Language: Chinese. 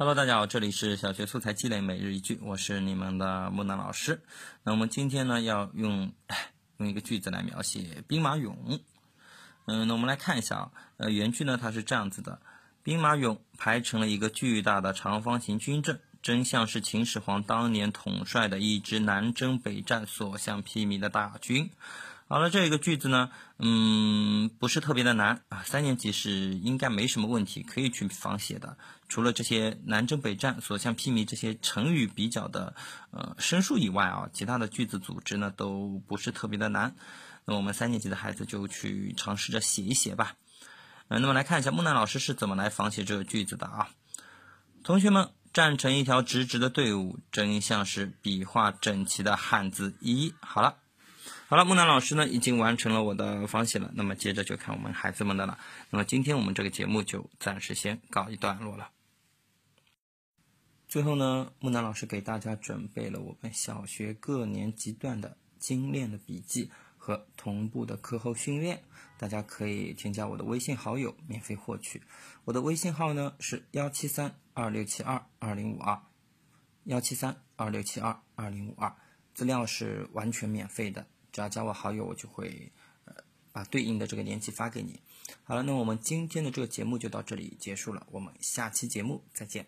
Hello，大家好，这里是小学素材积累每日一句，我是你们的木南老师。那我们今天呢，要用用一个句子来描写兵马俑。嗯，那我们来看一下啊，呃，原句呢它是这样子的：兵马俑排成了一个巨大的长方形军阵，真像是秦始皇当年统帅的一支南征北战、所向披靡的大军。好了，这个句子呢，嗯，不是特别的难啊，三年级是应该没什么问题，可以去仿写的。除了这些南征北战、所向披靡这些成语比较的呃生疏以外啊，其他的句子组织呢都不是特别的难。那我们三年级的孩子就去尝试着写一写吧。嗯，那么来看一下木兰老师是怎么来仿写这个句子的啊？同学们站成一条直直的队伍，真像是笔画整齐的汉字一。好了。好了，木南老师呢已经完成了我的仿写了，那么接着就看我们孩子们的了。那么今天我们这个节目就暂时先告一段落了。最后呢，木南老师给大家准备了我们小学各年级段的精炼的笔记和同步的课后训练，大家可以添加我的微信好友免费获取。我的微信号呢是幺七三二六七二二零五二，幺七三二六七二二零五二，资料是完全免费的。只要加我好友，我就会呃把对应的这个年级发给你。好了，那我们今天的这个节目就到这里结束了，我们下期节目再见。